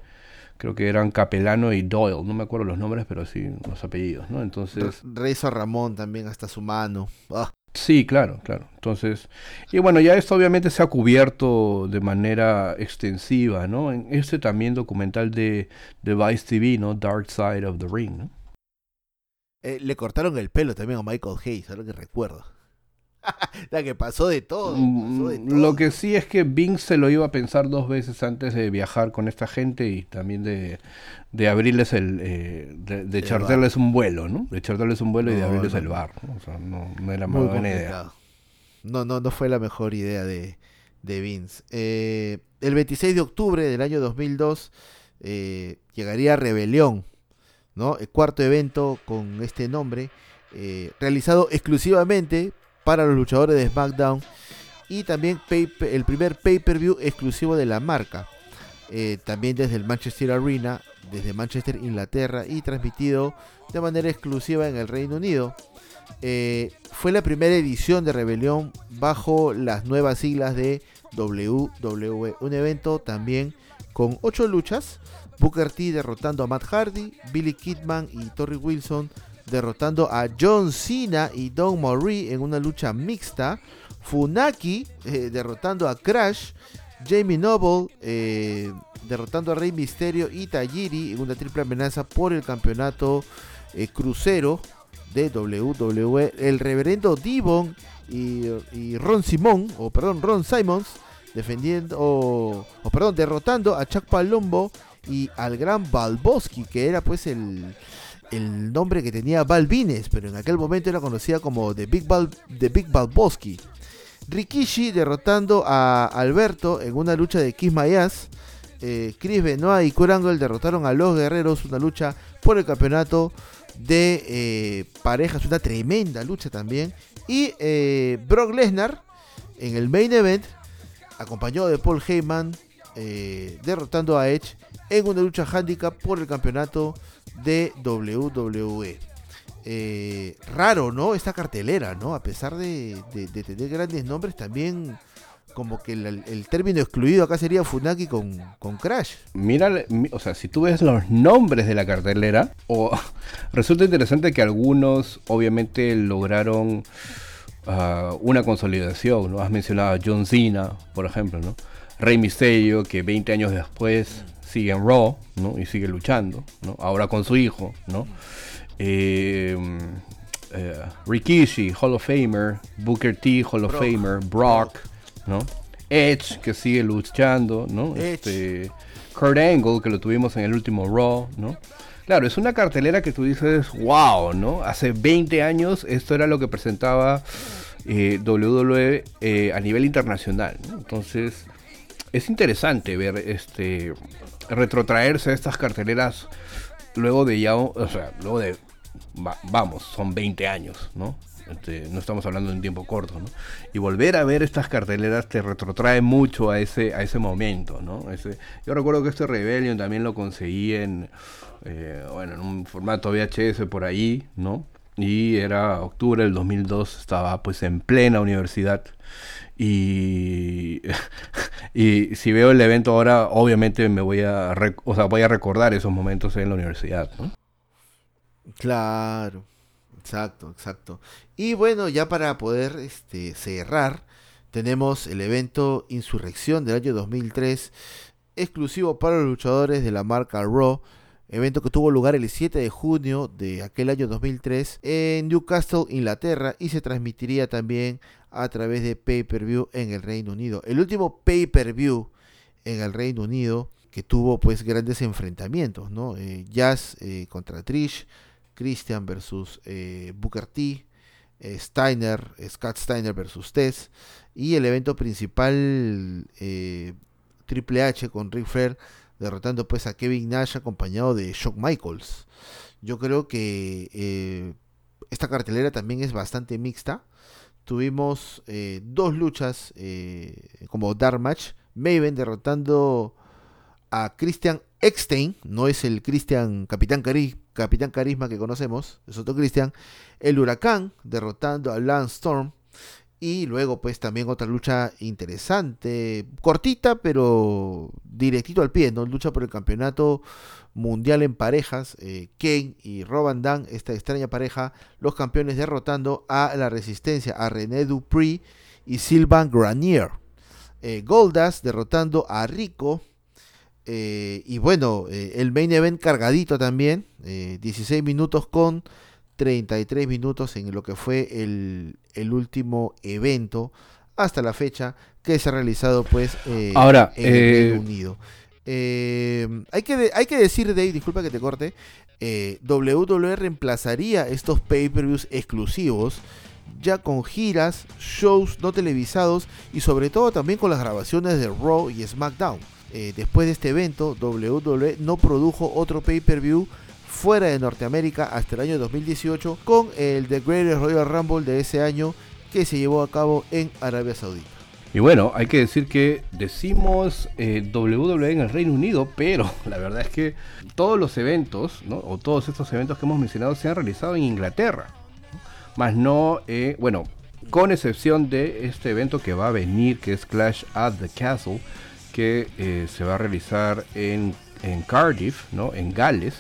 creo que eran Capelano y Doyle, no me acuerdo los nombres, pero sí los apellidos, ¿no? Entonces... Rezo Ramón también hasta su mano. Ah. Sí, claro, claro. Entonces, y bueno, ya esto obviamente se ha cubierto de manera extensiva, ¿no? En este también documental de, de Vice TV, ¿no? Dark Side of the Ring, ¿no? Eh, le cortaron el pelo también a Michael Hayes, es lo que recuerdo. *laughs* la que pasó de, todo, mm, Lo que sí es que Vince se lo iba a pensar dos veces antes de viajar con esta gente y también de, de abrirles el. Eh, de, de echarles un vuelo, ¿no? De echarles un vuelo y de abrirles el bar. ¿no? O sea, no, no era muy buena idea. No, no, no fue la mejor idea de, de Vince. Eh, el 26 de octubre del año 2002 eh, llegaría Rebelión, ¿no? El cuarto evento con este nombre, realizado exclusivamente para los luchadores de SmackDown y también el primer pay-per-view exclusivo de la marca. Eh, también desde el Manchester Arena, desde Manchester, Inglaterra y transmitido de manera exclusiva en el Reino Unido. Eh, fue la primera edición de Rebelión bajo las nuevas siglas de WWE, un evento también con 8 luchas, Booker T derrotando a Matt Hardy, Billy Kidman y Torrey Wilson derrotando a John Cena y Don Marie en una lucha mixta. Funaki eh, derrotando a Crash. Jamie Noble eh, derrotando a Rey Misterio y Tajiri en una triple amenaza por el campeonato eh, crucero de WWE. El reverendo Devon y, Ron Simón, o perdón, Ron Simons, defendiendo, o, o, perdón, derrotando a Chuck Palombo y al gran Balboski, que era pues el, el nombre que tenía Balvines, pero en aquel momento era conocida como The Big, Bal, The Big Balboski. Rikishi derrotando a Alberto en una lucha de Ass. Eh, Chris Benoit y Kurt derrotaron a los guerreros, una lucha por el campeonato de eh, parejas, una tremenda lucha también. Y eh, Brock Lesnar en el main event, acompañado de Paul Heyman, derrotando a Edge en una lucha handicap por el campeonato de WWE. Eh, raro, ¿no? Esta cartelera, ¿no? A pesar de, tener grandes nombres, también como que el, término excluido acá sería Funaki con, con, Crash. Mira, o sea, si tú ves los nombres de la cartelera, *laughs* resulta interesante que algunos obviamente lograron ah, una consolidación, ¿no? Has mencionado a John Cena, por ejemplo, ¿no? Rey Mysterio, que 20 años después sigue en Raw, ¿no? Y sigue luchando, ¿no? Ahora con su hijo, ¿no? Eh, eh, Rikishi, Hall of Famer, Booker T, Hall of Famer, Brock, ¿no? Edge, que sigue luchando, ¿no? Este, Kurt Angle, que lo tuvimos en el último Raw, ¿no? Claro, es una cartelera que tú dices, wow, ¿no? Hace 20 años esto era lo que presentaba eh, WWE a nivel internacional, ¿no? Entonces, es interesante ver este retrotraerse a estas carteleras luego de ya, o sea, luego de, vamos, son 20 años, ¿no? Este, no estamos hablando de un tiempo corto, ¿no? Y volver a ver estas carteleras te retrotrae mucho a ese, a ese momento, ¿no? Ese, yo recuerdo que este Rebellion también lo conseguí en, eh, bueno, en un formato VHS por ahí, ¿no? y era octubre del 2002, estaba pues en plena universidad y, *laughs* y si veo el evento ahora, obviamente me voy a, o sea, voy a recordar esos momentos en la universidad, ¿no? Claro, exacto, exacto. Y bueno, ya para poder este, cerrar, tenemos el evento Insurrección del año 2003, exclusivo para los luchadores de la marca Raw, evento que tuvo lugar el 7 de junio de aquel año 2003 en Newcastle, Inglaterra, y se transmitiría también a través de pay-per-view en el Reino Unido. El último pay-per-view en el Reino Unido que tuvo pues grandes enfrentamientos, ¿no? Eh, Jazz eh, contra Trish, Christian versus eh, Booker T, Steiner, Scott Steiner versus Tess, y el evento principal Triple H con Ric Flair derrotando pues a Kevin Nash acompañado de Shawn Michaels. Yo creo que esta cartelera también es bastante mixta. Tuvimos dos luchas como Dark Match. Maven derrotando a Christian Eckstein, no es el Christian Capitán, Capitán Carisma que conocemos, es otro Christian, el Huracán derrotando a Lance Storm y luego pues también otra lucha interesante, cortita pero directito al pie, ¿no? Lucha por el campeonato mundial en parejas, eh, Kane y Roban Dan, esta extraña pareja, los campeones derrotando a la resistencia, a René Dupree y Sylvain Granier. Eh, Goldas derrotando a Rico eh, y bueno, eh, el main event cargadito también, 16 eh, minutos con 33 minutos en lo que fue el, último evento hasta la fecha que se ha realizado pues Ahora, en el Reino Unido. hay, que hay que decir, Dave, disculpa que te corte, WWE reemplazaría estos pay-per-views exclusivos ya con giras, shows no televisados y sobre todo también con las grabaciones de Raw y SmackDown. Eh, después de este evento, WWE no produjo otro pay-per-view fuera de Norteamérica hasta el año 2018 con el The Greatest Royal Rumble de ese año que se llevó a cabo en Arabia Saudita. Y bueno, hay que decir que decimos eh, WWE en el Reino Unido, pero *laughs* la verdad es que todos los eventos, o todos estos eventos que hemos mencionado, se han realizado en Inglaterra. Más no, eh, bueno, con excepción de este evento que va a venir, que es Clash at the Castle, que eh, se va a realizar en, Cardiff, ¿no? en Gales,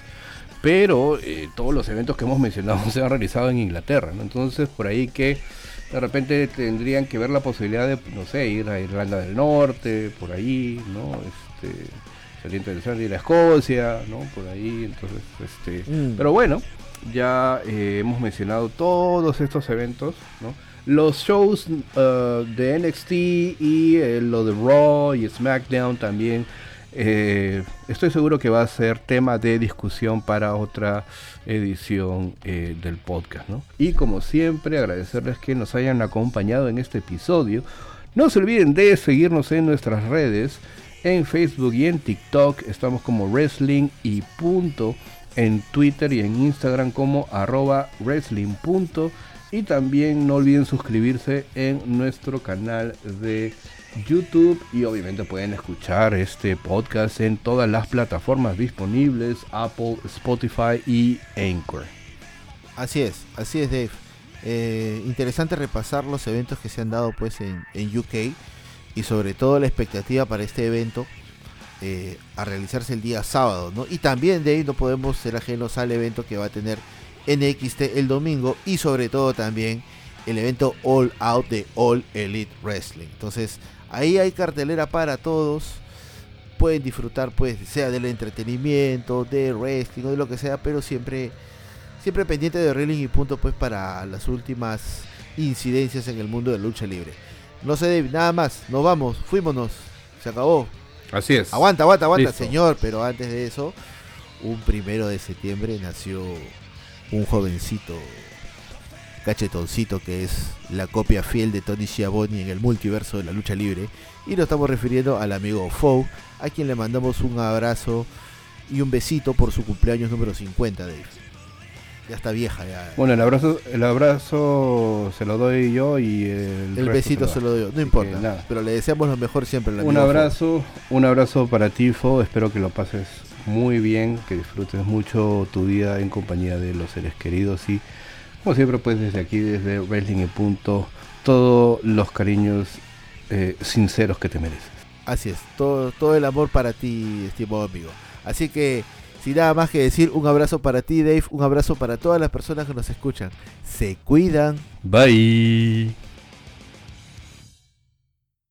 pero eh, todos los eventos que hemos mencionado *laughs* se han realizado en Inglaterra, ¿no? entonces por ahí que de repente tendrían que ver la posibilidad de, no sé, ir a Irlanda del Norte, por ahí, ¿no? Este, sería interesante ir a Escocia, ¿no? Por ahí, entonces, este, mm. pero bueno, ya eh, hemos mencionado todos estos eventos, ¿no? Los shows uh, de NXT y eh, lo de Raw y SmackDown también. Eh, estoy seguro que va a ser tema de discusión para otra edición eh, del podcast. Y como siempre, agradecerles que nos hayan acompañado en este episodio. No se olviden de seguirnos en nuestras redes, en Facebook y en TikTok. Estamos como wrestling y punto. En Twitter y en Instagram como arroba wrestling punto y también no olviden suscribirse en nuestro canal de YouTube y obviamente pueden escuchar este podcast en todas las plataformas disponibles, Apple, Spotify y Anchor. Así es, así es Dave. Eh, interesante repasar los eventos que se han dado pues en, UK y sobre todo la expectativa para este evento eh, a realizarse el día sábado, ¿no? Y también ahí no podemos ser ajenos al evento que va a tener NXT el domingo y sobre todo también el evento All Out de All Elite Wrestling. Entonces ahí hay cartelera para todos. Pueden disfrutar pues sea del entretenimiento, de wrestling o de lo que sea, pero siempre siempre pendiente de wrestling y punto pues para las últimas incidencias en el mundo de la lucha libre. No sé, nada más, nos vamos, fuímonos, se acabó. Así es. Aguanta, aguanta, aguanta, señor, pero antes de eso, un primero de septiembre nació un jovencito cachetoncito que es la copia fiel de Tony Schiavone en el multiverso de la lucha libre. Y nos estamos refiriendo al amigo Fou, a quien le mandamos un abrazo y un besito por su cumpleaños número 50, Dave. Ya está vieja ya. Bueno, el abrazo, el abrazo se lo doy yo y el, besito se lo, doy yo. No importa, pero le deseamos lo mejor siempre. Un abrazo, un abrazo para ti, Fo. Espero que lo pases muy bien, que disfrutes mucho tu día en compañía de los seres queridos y Como siempre, pues desde aquí, desde Wrestling en Punto, todos los cariños eh, sinceros que te mereces. Así es, todo, todo el amor para ti, estimado amigo. Así que, sin nada más que decir, un abrazo para ti, Dave, un abrazo para todas las personas que nos escuchan. Se cuidan. Bye.